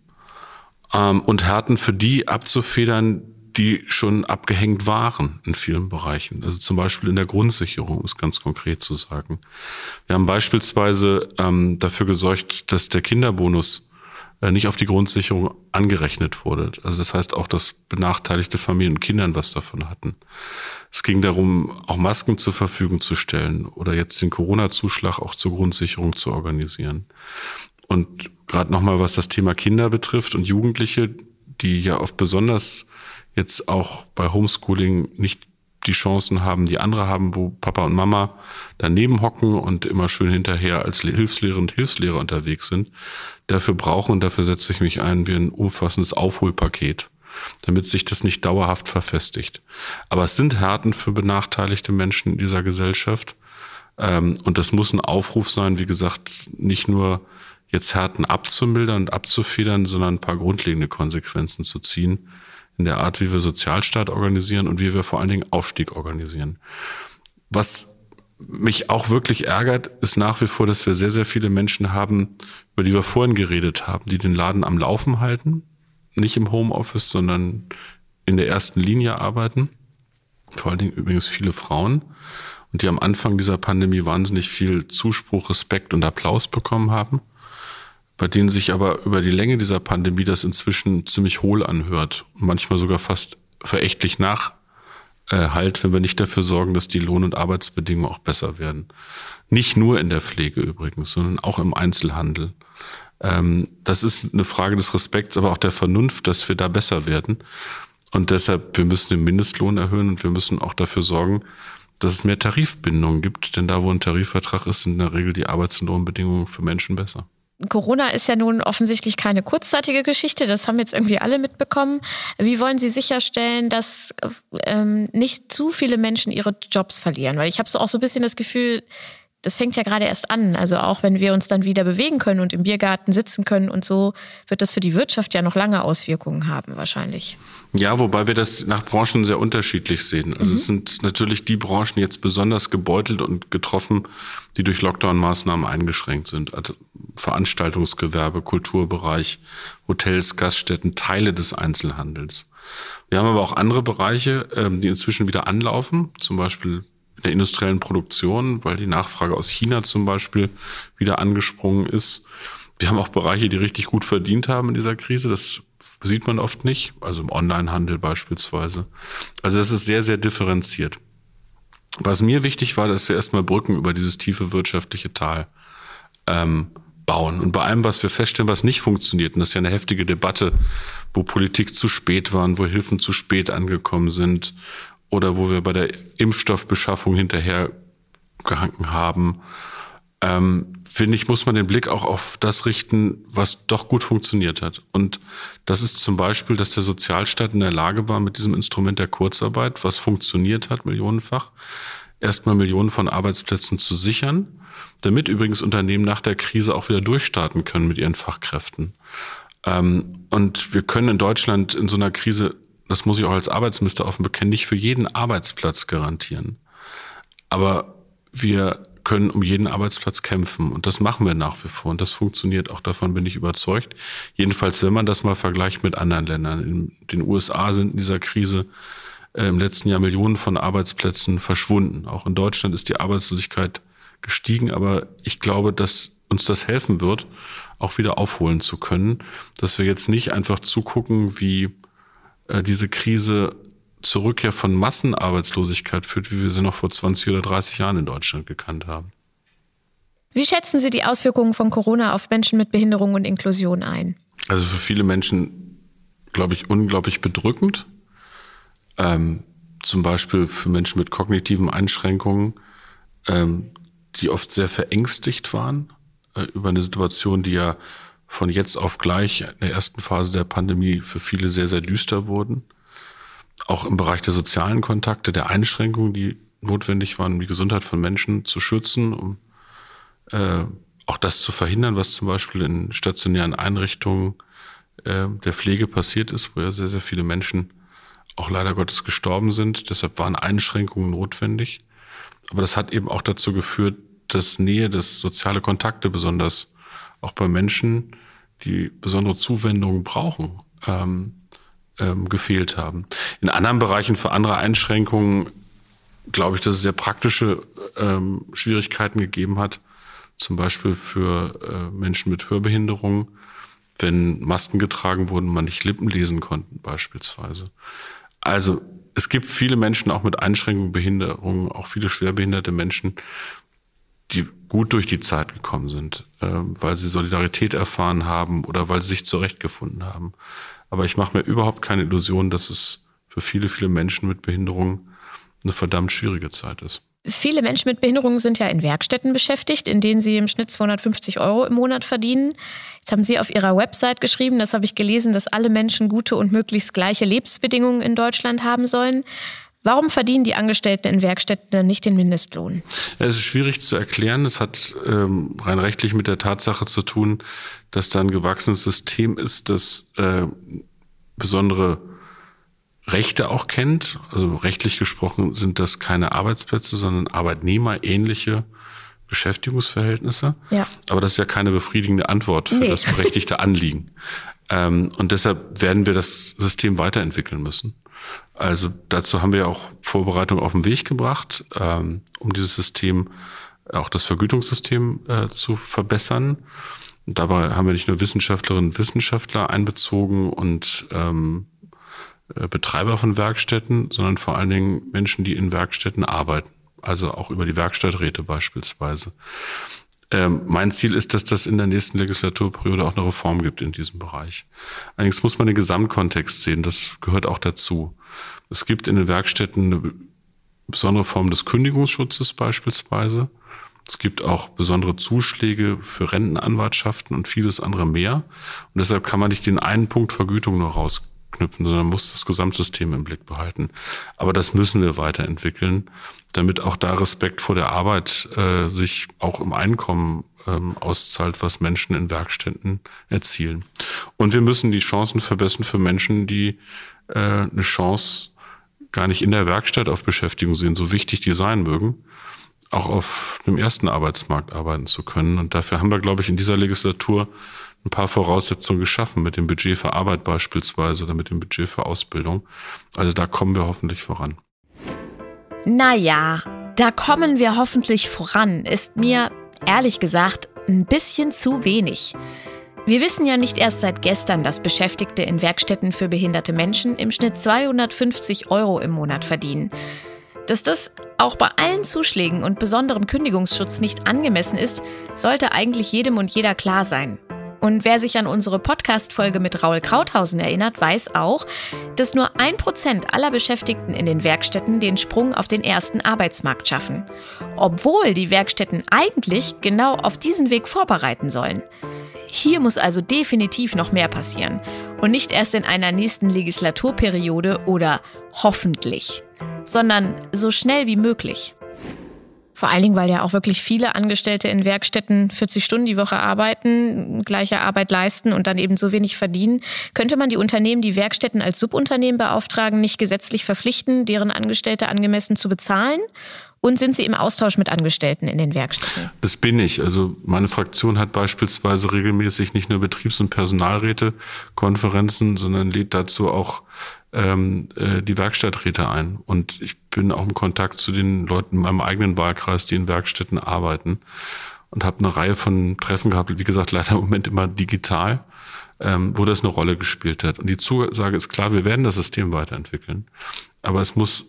Speaker 2: Ähm, und Härten für die abzufedern, die schon abgehängt waren in vielen Bereichen. Also zum Beispiel in der Grundsicherung, um es ganz konkret zu sagen. Wir haben beispielsweise ähm, dafür gesorgt, dass der Kinderbonus äh, nicht auf die Grundsicherung angerechnet wurde. Also das heißt auch, dass benachteiligte Familien und Kindern was davon hatten. Es ging darum, auch Masken zur Verfügung zu stellen oder jetzt den Corona-Zuschlag auch zur Grundsicherung zu organisieren. Und gerade nochmal, was das Thema Kinder betrifft und Jugendliche, die ja oft besonders jetzt auch bei Homeschooling nicht die Chancen haben, die andere haben, wo Papa und Mama daneben hocken und immer schön hinterher als Hilfslehrer und Hilfslehrer unterwegs sind. Dafür brauchen, und dafür setze ich mich ein, wir ein umfassendes Aufholpaket, damit sich das nicht dauerhaft verfestigt. Aber es sind Härten für benachteiligte Menschen in dieser Gesellschaft. Ähm, und das muss ein Aufruf sein, wie gesagt, nicht nur jetzt Härten abzumildern und abzufedern, sondern ein paar grundlegende Konsequenzen zu ziehen in der Art, wie wir Sozialstaat organisieren und wie wir vor allen Dingen Aufstieg organisieren. Was mich auch wirklich ärgert, ist nach wie vor, dass wir sehr, sehr viele Menschen haben, über die wir vorhin geredet haben, die den Laden am Laufen halten, nicht im Homeoffice, sondern in der ersten Linie arbeiten. Vor allen Dingen übrigens viele Frauen und die am Anfang dieser Pandemie wahnsinnig viel Zuspruch, Respekt und Applaus bekommen haben bei denen sich aber über die Länge dieser Pandemie das inzwischen ziemlich hohl anhört manchmal sogar fast verächtlich nachhalt, wenn wir nicht dafür sorgen, dass die Lohn- und Arbeitsbedingungen auch besser werden. Nicht nur in der Pflege übrigens, sondern auch im Einzelhandel. Ähm, das ist eine Frage des Respekts, aber auch der Vernunft, dass wir da besser werden. Und deshalb, wir müssen den Mindestlohn erhöhen und wir müssen auch dafür sorgen, dass es mehr Tarifbindungen gibt. Denn da, wo ein Tarifvertrag ist, sind in der Regel die Arbeits- und Lohnbedingungen für Menschen besser.
Speaker 1: Corona ist ja nun offensichtlich keine kurzzeitige Geschichte, das haben jetzt irgendwie alle mitbekommen. Wie wollen Sie sicherstellen, dass ähm, nicht zu viele Menschen ihre Jobs verlieren? Weil ich habe so auch so ein bisschen das Gefühl, das fängt ja gerade erst an. Also auch wenn wir uns dann wieder bewegen können und im Biergarten sitzen können und so, wird das für die Wirtschaft ja noch lange Auswirkungen haben wahrscheinlich.
Speaker 2: Ja, wobei wir das nach Branchen sehr unterschiedlich sehen. Also mhm. es sind natürlich die Branchen jetzt besonders gebeutelt und getroffen, die durch Lockdown-Maßnahmen eingeschränkt sind. Also Veranstaltungsgewerbe, Kulturbereich, Hotels, Gaststätten, Teile des Einzelhandels. Wir haben aber auch andere Bereiche, ähm, die inzwischen wieder anlaufen, zum Beispiel in der industriellen Produktion, weil die Nachfrage aus China zum Beispiel wieder angesprungen ist. Wir haben auch Bereiche, die richtig gut verdient haben in dieser Krise. Das sieht man oft nicht, also im Onlinehandel beispielsweise. Also das ist sehr, sehr differenziert. Was mir wichtig war, dass wir erstmal Brücken über dieses tiefe wirtschaftliche Tal ähm, bauen. Und bei allem, was wir feststellen, was nicht funktioniert, und das ist ja eine heftige Debatte, wo Politik zu spät waren, wo Hilfen zu spät angekommen sind oder wo wir bei der Impfstoffbeschaffung hinterher gehangen haben, ähm, finde ich, muss man den Blick auch auf das richten, was doch gut funktioniert hat. Und das ist zum Beispiel, dass der Sozialstaat in der Lage war, mit diesem Instrument der Kurzarbeit, was funktioniert hat, millionenfach, erstmal Millionen von Arbeitsplätzen zu sichern, damit übrigens Unternehmen nach der Krise auch wieder durchstarten können mit ihren Fachkräften. Ähm, und wir können in Deutschland in so einer Krise, das muss ich auch als Arbeitsminister offen bekennen, nicht für jeden Arbeitsplatz garantieren. Aber wir können um jeden Arbeitsplatz kämpfen. Und das machen wir nach wie vor. Und das funktioniert auch. Davon bin ich überzeugt. Jedenfalls, wenn man das mal vergleicht mit anderen Ländern. In den USA sind in dieser Krise äh, im letzten Jahr Millionen von Arbeitsplätzen verschwunden. Auch in Deutschland ist die Arbeitslosigkeit gestiegen. Aber ich glaube, dass uns das helfen wird, auch wieder aufholen zu können. Dass wir jetzt nicht einfach zugucken, wie äh, diese Krise zur Rückkehr von Massenarbeitslosigkeit führt, wie wir sie noch vor 20 oder 30 Jahren in Deutschland gekannt haben.
Speaker 1: Wie schätzen Sie die Auswirkungen von Corona auf Menschen mit Behinderung und Inklusion ein?
Speaker 2: Also für viele Menschen, glaube ich, unglaublich bedrückend. Ähm, zum Beispiel für Menschen mit kognitiven Einschränkungen, ähm, die oft sehr verängstigt waren äh, über eine Situation, die ja von jetzt auf gleich in der ersten Phase der Pandemie für viele sehr, sehr düster wurden auch im Bereich der sozialen Kontakte, der Einschränkungen, die notwendig waren, um die Gesundheit von Menschen zu schützen, um äh, auch das zu verhindern, was zum Beispiel in stationären Einrichtungen äh, der Pflege passiert ist, wo ja sehr, sehr viele Menschen auch leider Gottes gestorben sind. Deshalb waren Einschränkungen notwendig. Aber das hat eben auch dazu geführt, dass Nähe, dass soziale Kontakte besonders auch bei Menschen, die besondere Zuwendungen brauchen, ähm, ähm, gefehlt haben. In anderen Bereichen für andere Einschränkungen glaube ich, dass es sehr praktische ähm, Schwierigkeiten gegeben hat. Zum Beispiel für äh, Menschen mit Hörbehinderung, wenn Masken getragen wurden, man nicht Lippen lesen konnten beispielsweise. Also es gibt viele Menschen auch mit Einschränkungen, Behinderungen, auch viele schwerbehinderte Menschen, die gut durch die Zeit gekommen sind, äh, weil sie Solidarität erfahren haben oder weil sie sich zurechtgefunden haben. Aber ich mache mir überhaupt keine Illusion, dass es für viele, viele Menschen mit Behinderung eine verdammt schwierige Zeit ist.
Speaker 1: Viele Menschen mit Behinderungen sind ja in Werkstätten beschäftigt, in denen sie im Schnitt 250 Euro im Monat verdienen. Jetzt haben Sie auf Ihrer Website geschrieben, das habe ich gelesen, dass alle Menschen gute und möglichst gleiche Lebensbedingungen in Deutschland haben sollen. Warum verdienen die Angestellten in Werkstätten dann nicht den Mindestlohn?
Speaker 2: Es ist schwierig zu erklären. Es hat ähm, rein rechtlich mit der Tatsache zu tun, dass da ein gewachsenes System ist, das äh, besondere Rechte auch kennt. Also rechtlich gesprochen sind das keine Arbeitsplätze, sondern arbeitnehmerähnliche Beschäftigungsverhältnisse. Ja. Aber das ist ja keine befriedigende Antwort für nee. das berechtigte Anliegen. [LAUGHS] ähm, und deshalb werden wir das System weiterentwickeln müssen. Also dazu haben wir auch Vorbereitungen auf den Weg gebracht, ähm, um dieses System, auch das Vergütungssystem äh, zu verbessern. dabei haben wir nicht nur Wissenschaftlerinnen und Wissenschaftler einbezogen und ähm, äh, Betreiber von Werkstätten, sondern vor allen Dingen Menschen, die in Werkstätten arbeiten. Also auch über die Werkstatträte beispielsweise. Ähm, mein Ziel ist, dass das in der nächsten Legislaturperiode auch eine Reform gibt in diesem Bereich. Allerdings muss man den Gesamtkontext sehen, das gehört auch dazu. Es gibt in den Werkstätten eine besondere Form des Kündigungsschutzes beispielsweise. Es gibt auch besondere Zuschläge für Rentenanwartschaften und vieles andere mehr. Und deshalb kann man nicht den einen Punkt Vergütung nur rausknüpfen, sondern muss das Gesamtsystem im Blick behalten. Aber das müssen wir weiterentwickeln, damit auch da Respekt vor der Arbeit äh, sich auch im Einkommen ähm, auszahlt, was Menschen in Werkstätten erzielen. Und wir müssen die Chancen verbessern für Menschen, die äh, eine Chance gar nicht in der Werkstatt auf Beschäftigung sehen, so wichtig die sein mögen, auch auf dem ersten Arbeitsmarkt arbeiten zu können. Und dafür haben wir, glaube ich, in dieser Legislatur ein paar Voraussetzungen geschaffen, mit dem Budget für Arbeit beispielsweise oder mit dem Budget für Ausbildung. Also da kommen wir hoffentlich voran.
Speaker 1: Naja, da kommen wir hoffentlich voran, ist mir ehrlich gesagt ein bisschen zu wenig. Wir wissen ja nicht erst seit gestern, dass Beschäftigte in Werkstätten für behinderte Menschen im Schnitt 250 Euro im Monat verdienen. Dass das auch bei allen Zuschlägen und besonderem Kündigungsschutz nicht angemessen ist, sollte eigentlich jedem und jeder klar sein. Und wer sich an unsere Podcast-Folge mit Raul Krauthausen erinnert, weiß auch, dass nur ein Prozent aller Beschäftigten in den Werkstätten den Sprung auf den ersten Arbeitsmarkt schaffen. Obwohl die Werkstätten eigentlich genau auf diesen Weg vorbereiten sollen. Hier muss also definitiv noch mehr passieren. Und nicht erst in einer nächsten Legislaturperiode oder hoffentlich, sondern so schnell wie möglich. Vor allen Dingen, weil ja auch wirklich viele Angestellte in Werkstätten 40 Stunden die Woche arbeiten, gleiche Arbeit leisten und dann eben so wenig verdienen. Könnte man die Unternehmen, die Werkstätten als Subunternehmen beauftragen, nicht gesetzlich verpflichten, deren Angestellte angemessen zu bezahlen? Und sind Sie im Austausch mit Angestellten in den Werkstätten?
Speaker 2: Das bin ich. Also meine Fraktion hat beispielsweise regelmäßig nicht nur Betriebs- und Personalräte-Konferenzen, sondern lädt dazu auch ähm, äh, die Werkstatträte ein. Und ich bin auch im Kontakt zu den Leuten in meinem eigenen Wahlkreis, die in Werkstätten arbeiten und habe eine Reihe von Treffen gehabt, wie gesagt, leider im Moment immer digital, ähm, wo das eine Rolle gespielt hat. Und die Zusage ist klar, wir werden das System weiterentwickeln. Aber es muss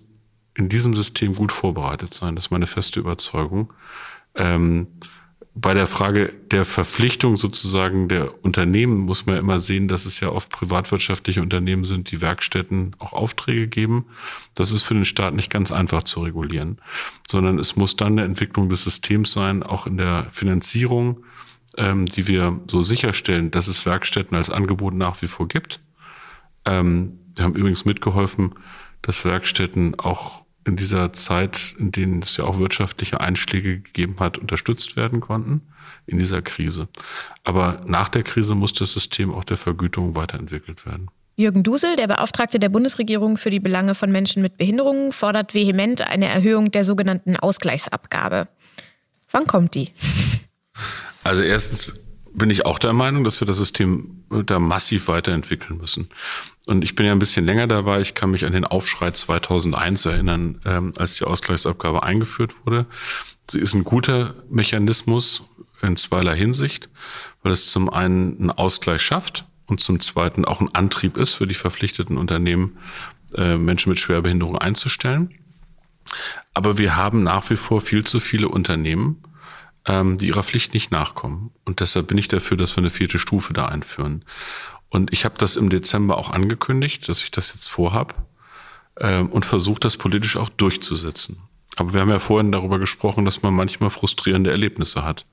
Speaker 2: in diesem System gut vorbereitet sein. Das ist meine feste Überzeugung. Ähm, bei der Frage der Verpflichtung sozusagen der Unternehmen muss man immer sehen, dass es ja oft privatwirtschaftliche Unternehmen sind, die Werkstätten auch Aufträge geben. Das ist für den Staat nicht ganz einfach zu regulieren, sondern es muss dann eine Entwicklung des Systems sein, auch in der Finanzierung, ähm, die wir so sicherstellen, dass es Werkstätten als Angebot nach wie vor gibt. Ähm, wir haben übrigens mitgeholfen, dass Werkstätten auch in dieser Zeit, in denen es ja auch wirtschaftliche Einschläge gegeben hat, unterstützt werden konnten in dieser Krise. Aber nach der Krise muss das System auch der Vergütung weiterentwickelt werden.
Speaker 1: Jürgen Dusel, der Beauftragte der Bundesregierung für die Belange von Menschen mit Behinderungen, fordert vehement eine Erhöhung der sogenannten Ausgleichsabgabe. Wann kommt die? [LAUGHS]
Speaker 2: Also erstens bin ich auch der Meinung, dass wir das System da massiv weiterentwickeln müssen. Und ich bin ja ein bisschen länger dabei. Ich kann mich an den Aufschrei 2001 erinnern, ähm, als die Ausgleichsabgabe eingeführt wurde. Sie ist ein guter Mechanismus in zweierlei Hinsicht, weil es zum einen einen Ausgleich schafft und zum zweiten auch ein Antrieb ist für die verpflichteten Unternehmen, äh, Menschen mit Schwerbehinderung einzustellen. Aber wir haben nach wie vor viel zu viele Unternehmen, ähm, die ihrer Pflicht nicht nachkommen. Und deshalb bin ich dafür, dass wir eine vierte Stufe da einführen. Und ich habe das im Dezember auch angekündigt, dass ich das jetzt vorhab ähm, und versuche das politisch auch durchzusetzen. Aber wir haben ja vorhin darüber gesprochen, dass man manchmal frustrierende Erlebnisse hat.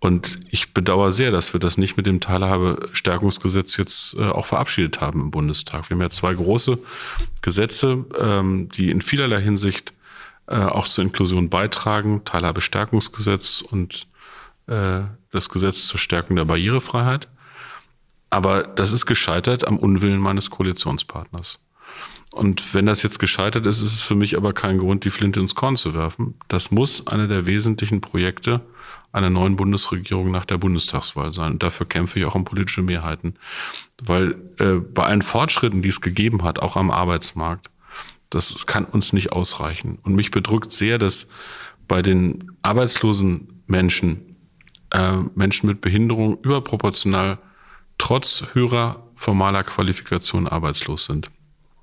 Speaker 2: Und ich bedauere sehr, dass wir das nicht mit dem Teilhabestärkungsgesetz jetzt äh, auch verabschiedet haben im Bundestag. Wir haben ja zwei große Gesetze, ähm, die in vielerlei Hinsicht äh, auch zur Inklusion beitragen. Teilhabestärkungsgesetz und äh, das Gesetz zur Stärkung der Barrierefreiheit. Aber das ist gescheitert am Unwillen meines Koalitionspartners. Und wenn das jetzt gescheitert ist, ist es für mich aber kein Grund, die Flinte ins Korn zu werfen. Das muss einer der wesentlichen Projekte einer neuen Bundesregierung nach der Bundestagswahl sein. Und dafür kämpfe ich auch um politische Mehrheiten. Weil äh, bei allen Fortschritten, die es gegeben hat, auch am Arbeitsmarkt, das kann uns nicht ausreichen. Und mich bedrückt sehr, dass bei den arbeitslosen Menschen, äh, Menschen mit Behinderung überproportional trotz höherer formaler Qualifikation arbeitslos sind.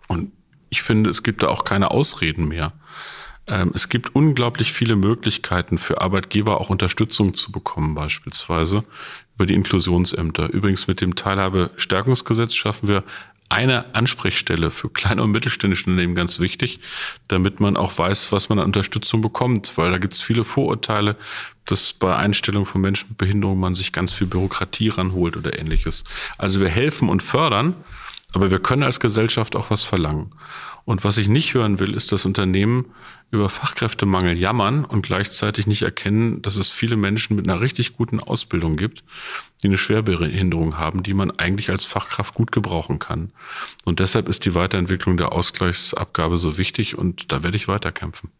Speaker 2: Und ich finde, es gibt da auch keine Ausreden mehr. Ähm, es gibt unglaublich viele Möglichkeiten für Arbeitgeber auch Unterstützung zu bekommen, beispielsweise über die Inklusionsämter. Übrigens mit dem Teilhabestärkungsgesetz schaffen wir eine Ansprechstelle für kleine und mittelständische Unternehmen ganz wichtig, damit man auch weiß, was man an Unterstützung bekommt, weil da gibt es viele Vorurteile, dass bei Einstellung von Menschen mit Behinderung man sich ganz viel Bürokratie ranholt oder ähnliches. Also wir helfen und fördern, aber wir können als Gesellschaft auch was verlangen. Und was ich nicht hören will, ist, dass Unternehmen über Fachkräftemangel jammern und gleichzeitig nicht erkennen, dass es viele Menschen mit einer richtig guten Ausbildung gibt, die eine Schwerbehinderung haben, die man eigentlich als Fachkraft gut gebrauchen kann. Und deshalb ist die Weiterentwicklung der Ausgleichsabgabe so wichtig und da werde ich weiterkämpfen.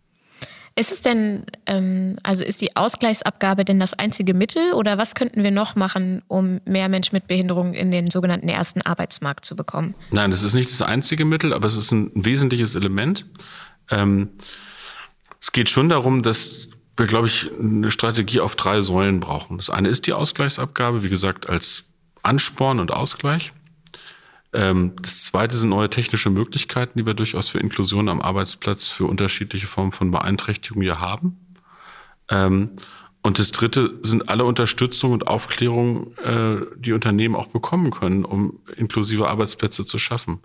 Speaker 1: Ist es denn, ähm, also ist die Ausgleichsabgabe denn das einzige Mittel oder was könnten wir noch machen, um mehr Menschen mit Behinderung in den sogenannten ersten Arbeitsmarkt zu bekommen?
Speaker 2: Nein, das ist nicht das einzige Mittel, aber es ist ein wesentliches Element. Ähm, es geht schon darum, dass wir, glaube ich, eine Strategie auf drei Säulen brauchen. Das eine ist die Ausgleichsabgabe, wie gesagt, als Ansporn und Ausgleich. Ähm, das zweite sind neue technische Möglichkeiten, die wir durchaus für Inklusion am Arbeitsplatz für unterschiedliche Formen von Beeinträchtigung hier haben. Ähm, Und das Dritte sind alle Unterstützung und Aufklärung, äh, die Unternehmen auch bekommen können, um inklusive Arbeitsplätze zu schaffen.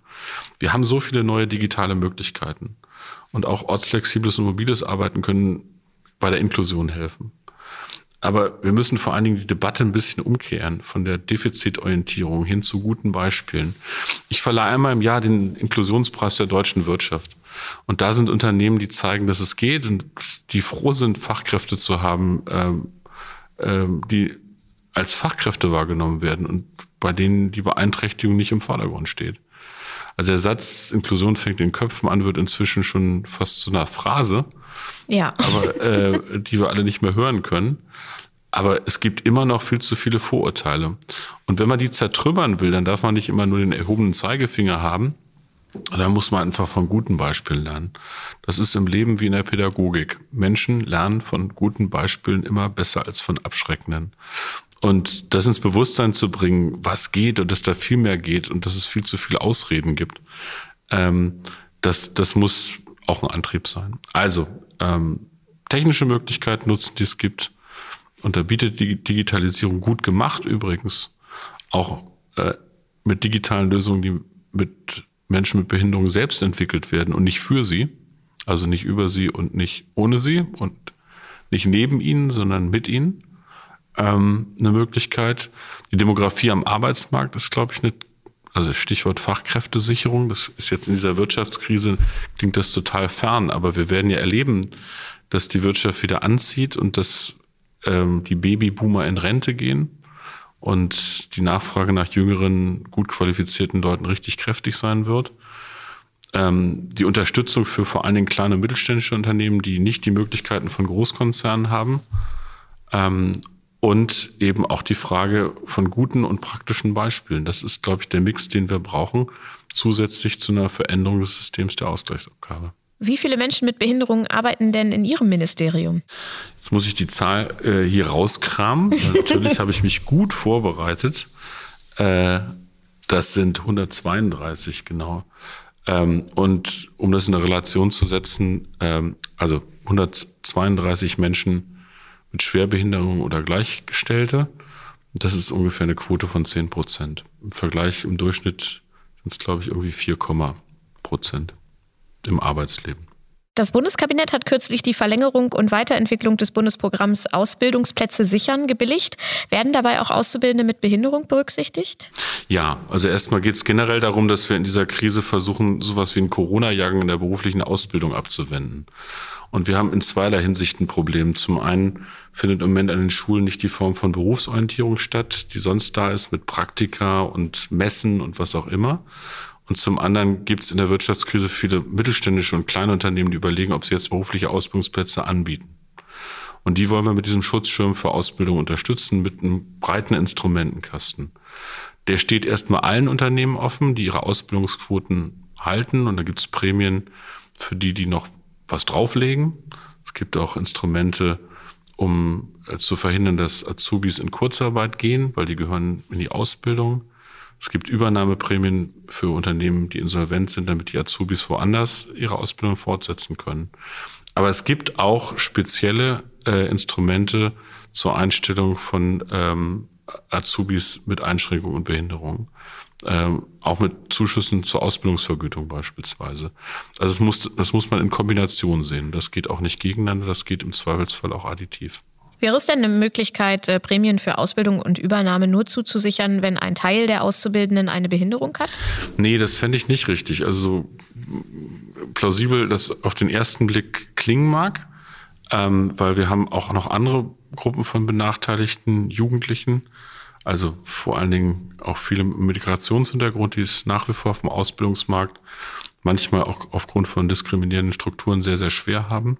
Speaker 2: Wir haben so viele neue digitale Möglichkeiten. Und auch ortsflexibles und mobiles Arbeiten können bei der Inklusion helfen. Aber wir müssen vor allen Dingen die Debatte ein bisschen umkehren von der Defizitorientierung hin zu guten Beispielen. Ich verleihe einmal im Jahr den Inklusionspreis der deutschen Wirtschaft. Und da sind Unternehmen, die zeigen, dass es geht und die froh sind, Fachkräfte zu haben, ähm, ähm, die als Fachkräfte wahrgenommen werden und bei denen die Beeinträchtigung nicht im Vordergrund steht. Also der Satz Inklusion fängt in Köpfen an, wird inzwischen schon fast zu einer Phrase,
Speaker 1: ja.
Speaker 2: aber äh, [LAUGHS] die wir alle nicht mehr hören können. Aber es gibt immer noch viel zu viele Vorurteile. Und wenn man die zertrümmern will, dann darf man nicht immer nur den erhobenen Zeigefinger haben, da muss man einfach von guten Beispielen lernen. Das ist im Leben wie in der Pädagogik. Menschen lernen von guten Beispielen immer besser als von abschreckenden. Und das ins Bewusstsein zu bringen, was geht und dass da viel mehr geht und dass es viel zu viele Ausreden gibt, ähm, das, das muss auch ein Antrieb sein. Also ähm, technische Möglichkeiten nutzen, die es gibt. Und da bietet die Digitalisierung gut gemacht übrigens auch äh, mit digitalen Lösungen, die mit Menschen mit Behinderung selbst entwickelt werden und nicht für sie, also nicht über sie und nicht ohne sie und nicht neben ihnen, sondern mit ihnen. Ähm, eine Möglichkeit. Die Demografie am Arbeitsmarkt ist, glaube ich, eine, also Stichwort Fachkräftesicherung. Das ist jetzt in dieser Wirtschaftskrise, klingt das total fern, aber wir werden ja erleben, dass die Wirtschaft wieder anzieht und dass ähm, die Babyboomer in Rente gehen und die Nachfrage nach jüngeren, gut qualifizierten Leuten richtig kräftig sein wird. Ähm, die Unterstützung für vor allen Dingen kleine und mittelständische Unternehmen, die nicht die Möglichkeiten von Großkonzernen haben. Ähm, und eben auch die Frage von guten und praktischen Beispielen. Das ist, glaube ich, der Mix, den wir brauchen, zusätzlich zu einer Veränderung des Systems der Ausgleichsabgabe.
Speaker 1: Wie viele Menschen mit Behinderungen arbeiten denn in Ihrem Ministerium?
Speaker 2: Jetzt muss ich die Zahl äh, hier rauskramen. Natürlich [LAUGHS] habe ich mich gut vorbereitet. Äh, das sind 132 genau. Ähm, und um das in eine Relation zu setzen, ähm, also 132 Menschen mit Schwerbehinderung oder Gleichgestellte, das ist ungefähr eine Quote von 10 Prozent. Im Vergleich im Durchschnitt sind es, glaube ich, irgendwie 4, Prozent im Arbeitsleben.
Speaker 1: Das Bundeskabinett hat kürzlich die Verlängerung und Weiterentwicklung des Bundesprogramms Ausbildungsplätze sichern gebilligt. Werden dabei auch Auszubildende mit Behinderung berücksichtigt?
Speaker 2: Ja, also erstmal geht es generell darum, dass wir in dieser Krise versuchen, sowas wie einen Corona-Jagen in der beruflichen Ausbildung abzuwenden. Und wir haben in zweierlei Hinsicht ein Problem. Zum einen findet im Moment an den Schulen nicht die Form von Berufsorientierung statt, die sonst da ist mit Praktika und Messen und was auch immer. Und zum anderen gibt es in der Wirtschaftskrise viele mittelständische und kleine Unternehmen, die überlegen, ob sie jetzt berufliche Ausbildungsplätze anbieten. Und die wollen wir mit diesem Schutzschirm für Ausbildung unterstützen, mit einem breiten Instrumentenkasten. Der steht erstmal allen Unternehmen offen, die ihre Ausbildungsquoten halten. Und da gibt es Prämien für die, die noch was drauflegen. Es gibt auch Instrumente, um äh, zu verhindern, dass Azubis in Kurzarbeit gehen, weil die gehören in die Ausbildung. Es gibt Übernahmeprämien für Unternehmen, die insolvent sind, damit die Azubis woanders ihre Ausbildung fortsetzen können. Aber es gibt auch spezielle äh, Instrumente zur Einstellung von ähm, Azubis mit Einschränkungen und Behinderungen. Ähm, auch mit Zuschüssen zur Ausbildungsvergütung beispielsweise. Also es muss, das muss man in Kombination sehen. Das geht auch nicht gegeneinander, das geht im Zweifelsfall auch additiv.
Speaker 1: Wäre es denn eine Möglichkeit, äh, Prämien für Ausbildung und Übernahme nur zuzusichern, wenn ein Teil der Auszubildenden eine Behinderung hat?
Speaker 2: Nee, das fände ich nicht richtig. Also plausibel, dass auf den ersten Blick klingen mag, ähm, weil wir haben auch noch andere Gruppen von benachteiligten Jugendlichen, also vor allen Dingen auch viele mit Migrationshintergrund, die es nach wie vor auf dem Ausbildungsmarkt manchmal auch aufgrund von diskriminierenden Strukturen sehr, sehr schwer haben.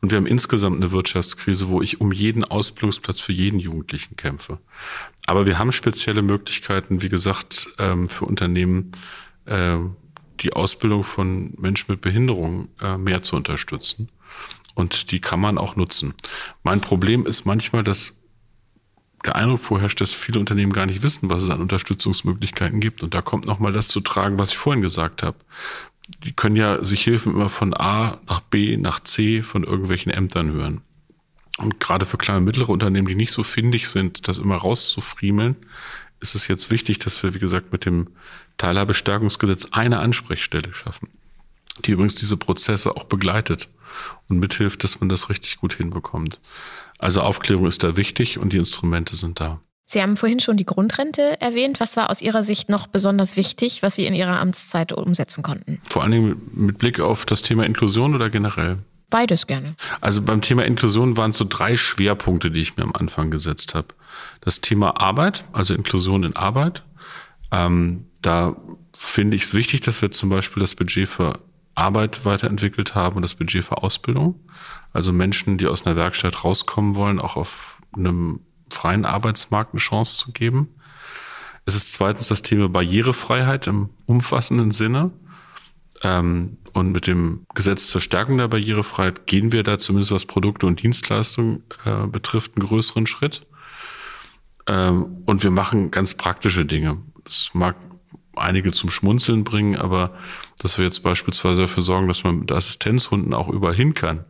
Speaker 2: Und wir haben insgesamt eine Wirtschaftskrise, wo ich um jeden Ausbildungsplatz für jeden Jugendlichen kämpfe. Aber wir haben spezielle Möglichkeiten, wie gesagt, ähm, für Unternehmen, ähm, die Ausbildung von Menschen mit Behinderung äh, mehr zu unterstützen. Und die kann man auch nutzen. Mein Problem ist manchmal, dass der Eindruck vorherrscht, dass viele Unternehmen gar nicht wissen, was es an Unterstützungsmöglichkeiten gibt. Und da kommt nochmal das zu tragen, was ich vorhin gesagt habe die können ja sich Hilfen immer von A nach B nach C von irgendwelchen Ämtern hören. Und gerade für kleine und mittlere Unternehmen, die nicht so findig sind, das immer rauszufriemeln, ist es jetzt wichtig, dass wir, wie gesagt, mit dem Teilhabestärkungsgesetz eine Ansprechstelle schaffen, die übrigens diese Prozesse auch begleitet und mithilft, dass man das richtig gut hinbekommt. Also Aufklärung ist da wichtig und die Instrumente sind da.
Speaker 1: Sie haben vorhin schon die Grundrente erwähnt. Was war aus Ihrer Sicht noch besonders wichtig, was Sie in Ihrer Amtszeit umsetzen konnten?
Speaker 2: Vor allen Dingen mit Blick auf das Thema Inklusion oder generell?
Speaker 1: Beides gerne.
Speaker 2: Also beim Thema Inklusion waren es so drei Schwerpunkte, die ich mir am Anfang gesetzt habe. Das Thema Arbeit, also Inklusion in Arbeit. Ähm, da finde ich es wichtig, dass wir zum Beispiel das Budget für Arbeit weiterentwickelt haben und das Budget für Ausbildung. Also Menschen, die aus einer Werkstatt rauskommen wollen, auch auf einem freien Arbeitsmarkt eine Chance zu geben. Es ist zweitens das Thema Barrierefreiheit im umfassenden Sinne. Ähm, und mit dem Gesetz zur Stärkung der Barrierefreiheit gehen wir da zumindest was Produkte und Dienstleistungen äh, betrifft einen größeren Schritt. Ähm, und wir machen ganz praktische Dinge. Das mag einige zum Schmunzeln bringen, aber dass wir jetzt beispielsweise dafür sorgen, dass man mit Assistenzhunden auch überall hin kann,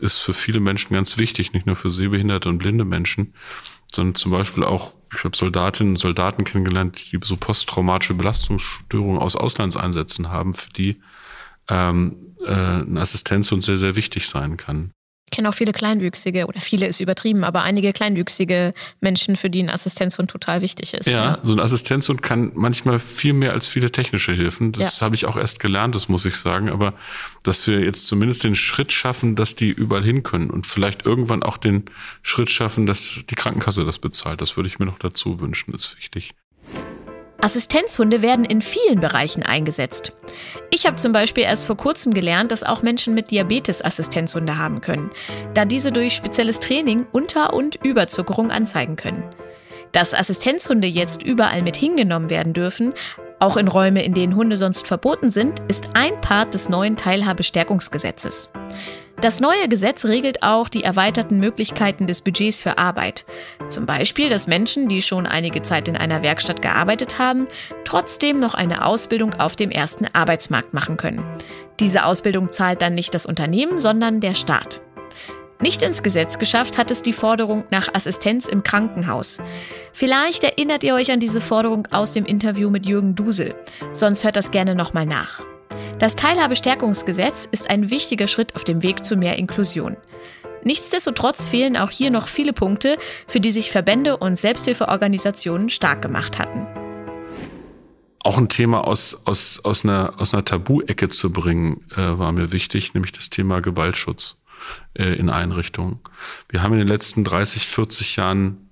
Speaker 2: ist für viele Menschen ganz wichtig, nicht nur für sehbehinderte und blinde Menschen, sondern zum Beispiel auch, ich habe Soldatinnen und Soldaten kennengelernt, die so posttraumatische Belastungsstörungen aus Auslandseinsätzen haben, für die ähm, äh, ein Assistenzhund sehr, sehr wichtig sein kann
Speaker 1: kenne auch viele Kleinwüchsige, oder viele ist übertrieben, aber einige kleinwüchsige Menschen, für die ein Assistenzhund total wichtig ist.
Speaker 2: Ja, ja. so ein Assistenzhund kann manchmal viel mehr als viele technische Hilfen. Das ja. habe ich auch erst gelernt, das muss ich sagen. Aber dass wir jetzt zumindest den Schritt schaffen, dass die überall hin können und vielleicht irgendwann auch den Schritt schaffen, dass die Krankenkasse das bezahlt, das würde ich mir noch dazu wünschen, ist wichtig.
Speaker 1: Assistenzhunde werden in vielen Bereichen eingesetzt. Ich habe zum Beispiel erst vor kurzem gelernt, dass auch Menschen mit Diabetes Assistenzhunde haben können, da diese durch spezielles Training Unter- und Überzuckerung anzeigen können. Dass Assistenzhunde jetzt überall mit hingenommen werden dürfen, auch in Räume, in denen Hunde sonst verboten sind, ist ein Part des neuen Teilhabestärkungsgesetzes. Das neue Gesetz regelt auch die erweiterten Möglichkeiten des Budgets für Arbeit. Zum Beispiel, dass Menschen, die schon einige Zeit in einer Werkstatt gearbeitet haben, trotzdem noch eine Ausbildung auf dem ersten Arbeitsmarkt machen können. Diese Ausbildung zahlt dann nicht das Unternehmen, sondern der Staat. Nicht ins Gesetz geschafft hat es die Forderung nach Assistenz im Krankenhaus. Vielleicht erinnert ihr euch an diese Forderung aus dem Interview mit Jürgen Dusel. Sonst hört das gerne nochmal nach. Das Teilhabestärkungsgesetz ist ein wichtiger Schritt auf dem Weg zu mehr Inklusion. Nichtsdestotrotz fehlen auch hier noch viele Punkte, für die sich Verbände und Selbsthilfeorganisationen stark gemacht hatten.
Speaker 2: Auch ein Thema aus, aus, aus einer, aus einer Tabu-Ecke zu bringen, äh, war mir wichtig, nämlich das Thema Gewaltschutz äh, in Einrichtungen. Wir haben in den letzten 30, 40 Jahren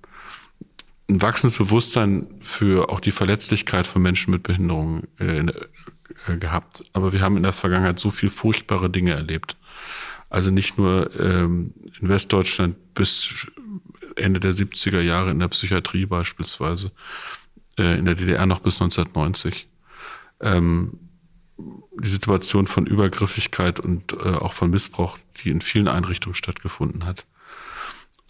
Speaker 2: ein wachsendes Bewusstsein für auch die Verletzlichkeit von Menschen mit Behinderungen äh, äh, gehabt. Aber wir haben in der Vergangenheit so viel furchtbare Dinge erlebt. Also nicht nur ähm, in Westdeutschland bis Ende der 70er Jahre in der Psychiatrie beispielsweise, äh, in der DDR noch bis 1990. Ähm, die Situation von Übergriffigkeit und äh, auch von Missbrauch, die in vielen Einrichtungen stattgefunden hat.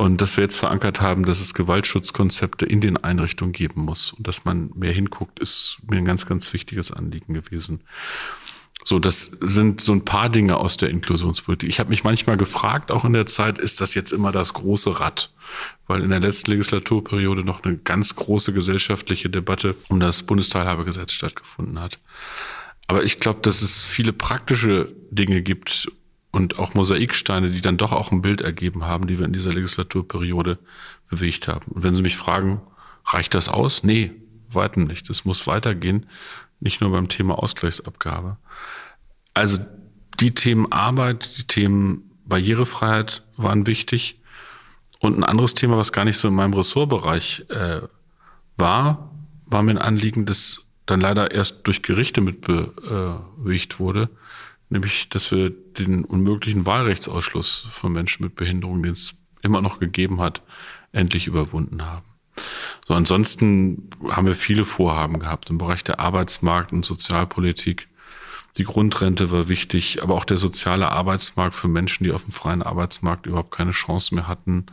Speaker 2: Und dass wir jetzt verankert haben, dass es Gewaltschutzkonzepte in den Einrichtungen geben muss und dass man mehr hinguckt, ist mir ein ganz, ganz wichtiges Anliegen gewesen. So, das sind so ein paar Dinge aus der Inklusionspolitik. Ich habe mich manchmal gefragt, auch in der Zeit, ist das jetzt immer das große Rad? Weil in der letzten Legislaturperiode noch eine ganz große gesellschaftliche Debatte um das Bundesteilhabegesetz stattgefunden hat. Aber ich glaube, dass es viele praktische Dinge gibt und auch Mosaiksteine, die dann doch auch ein Bild ergeben haben, die wir in dieser Legislaturperiode bewegt haben. Und wenn Sie mich fragen, reicht das aus? Nee, weitem nicht. Es muss weitergehen, nicht nur beim Thema Ausgleichsabgabe. Also die Themen Arbeit, die Themen Barrierefreiheit waren wichtig. Und ein anderes Thema, was gar nicht so in meinem Ressortbereich äh, war, war mir ein Anliegen, das dann leider erst durch Gerichte mitbewegt wurde, nämlich dass wir den unmöglichen Wahlrechtsausschluss von Menschen mit Behinderung, den es immer noch gegeben hat, endlich überwunden haben. So, ansonsten haben wir viele Vorhaben gehabt im Bereich der Arbeitsmarkt- und Sozialpolitik. Die Grundrente war wichtig, aber auch der soziale Arbeitsmarkt für Menschen, die auf dem freien Arbeitsmarkt überhaupt keine Chance mehr hatten.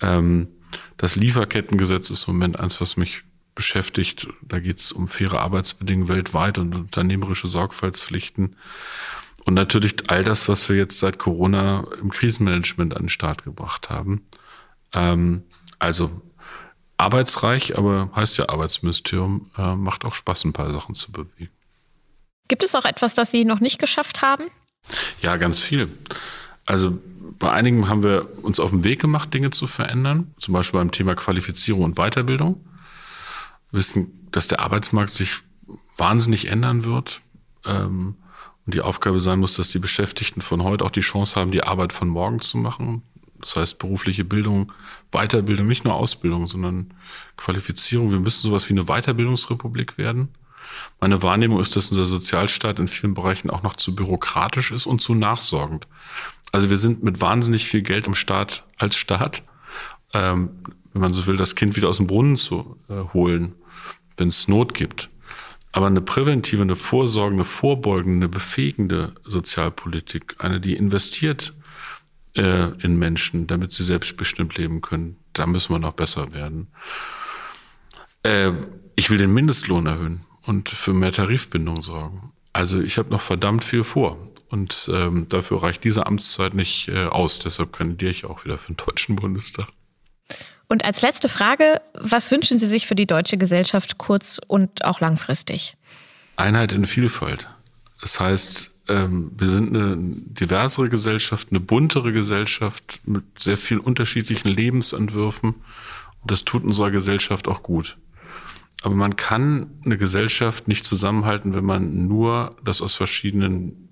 Speaker 2: Ähm, das Lieferkettengesetz ist im Moment eins, was mich beschäftigt. Da geht es um faire Arbeitsbedingungen weltweit und unternehmerische Sorgfaltspflichten. Und natürlich all das, was wir jetzt seit Corona im Krisenmanagement an den Start gebracht haben. Ähm, also arbeitsreich, aber heißt ja Arbeitsministerium, äh, macht auch Spaß, ein paar Sachen zu bewegen.
Speaker 1: Gibt es auch etwas, das Sie noch nicht geschafft haben?
Speaker 2: Ja, ganz viel. Also bei einigen haben wir uns auf den Weg gemacht, Dinge zu verändern. Zum Beispiel beim Thema Qualifizierung und Weiterbildung. Wir wissen, dass der Arbeitsmarkt sich wahnsinnig ändern wird. Ähm, und die Aufgabe sein muss, dass die Beschäftigten von heute auch die Chance haben, die Arbeit von morgen zu machen. Das heißt berufliche Bildung, Weiterbildung, nicht nur Ausbildung, sondern Qualifizierung. Wir müssen sowas wie eine Weiterbildungsrepublik werden. Meine Wahrnehmung ist, dass unser Sozialstaat in vielen Bereichen auch noch zu bürokratisch ist und zu nachsorgend. Also wir sind mit wahnsinnig viel Geld am Staat als Staat, ähm, wenn man so will, das Kind wieder aus dem Brunnen zu äh, holen, wenn es Not gibt. Aber eine präventive, eine vorsorgende, vorbeugende, befähigende Sozialpolitik, eine, die investiert äh, in Menschen, damit sie selbstbestimmt leben können, da müssen wir noch besser werden. Äh, ich will den Mindestlohn erhöhen und für mehr Tarifbindung sorgen. Also ich habe noch verdammt viel vor. Und ähm, dafür reicht diese Amtszeit nicht äh, aus. Deshalb kandidiere ich auch wieder für den Deutschen Bundestag.
Speaker 1: Und als letzte Frage, was wünschen Sie sich für die deutsche Gesellschaft kurz- und auch langfristig?
Speaker 2: Einheit in Vielfalt. Das heißt, ähm, wir sind eine diversere Gesellschaft, eine buntere Gesellschaft mit sehr vielen unterschiedlichen Lebensentwürfen. Und das tut unserer Gesellschaft auch gut. Aber man kann eine Gesellschaft nicht zusammenhalten, wenn man nur das aus verschiedenen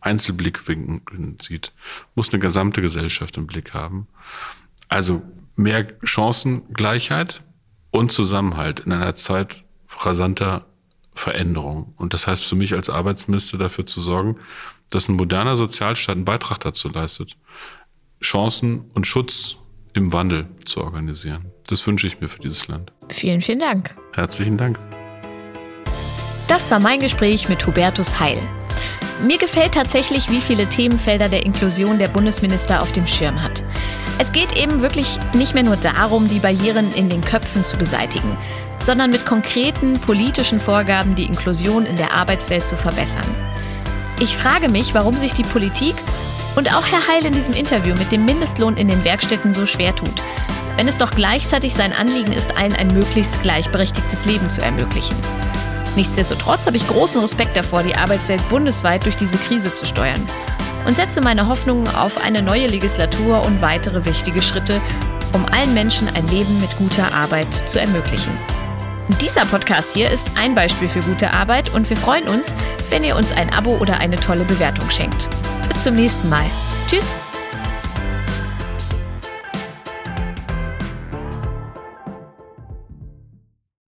Speaker 2: Einzelblickwinkeln sieht. Muss eine gesamte Gesellschaft im Blick haben. Also mehr Chancengleichheit und Zusammenhalt in einer Zeit rasanter Veränderung. Und das heißt für mich als Arbeitsminister dafür zu sorgen, dass ein moderner Sozialstaat einen Beitrag dazu leistet, Chancen und Schutz im Wandel zu organisieren. Das wünsche ich mir für dieses Land.
Speaker 1: Vielen, vielen Dank.
Speaker 2: Herzlichen Dank.
Speaker 1: Das war mein Gespräch mit Hubertus Heil. Mir gefällt tatsächlich, wie viele Themenfelder der Inklusion der Bundesminister auf dem Schirm hat. Es geht eben wirklich nicht mehr nur darum, die Barrieren in den Köpfen zu beseitigen, sondern mit konkreten politischen Vorgaben die Inklusion in der Arbeitswelt zu verbessern. Ich frage mich, warum sich die Politik und auch Herr Heil in diesem Interview mit dem Mindestlohn in den Werkstätten so schwer tut, wenn es doch gleichzeitig sein Anliegen ist, allen ein möglichst gleichberechtigtes Leben zu ermöglichen. Nichtsdestotrotz habe ich großen Respekt davor, die Arbeitswelt bundesweit durch diese Krise zu steuern und setze meine Hoffnungen auf eine neue Legislatur und weitere wichtige Schritte, um allen Menschen ein Leben mit guter Arbeit zu ermöglichen. Dieser Podcast hier ist ein Beispiel für gute Arbeit und wir freuen uns, wenn ihr uns ein Abo oder eine tolle Bewertung schenkt. Bis zum nächsten Mal. Tschüss!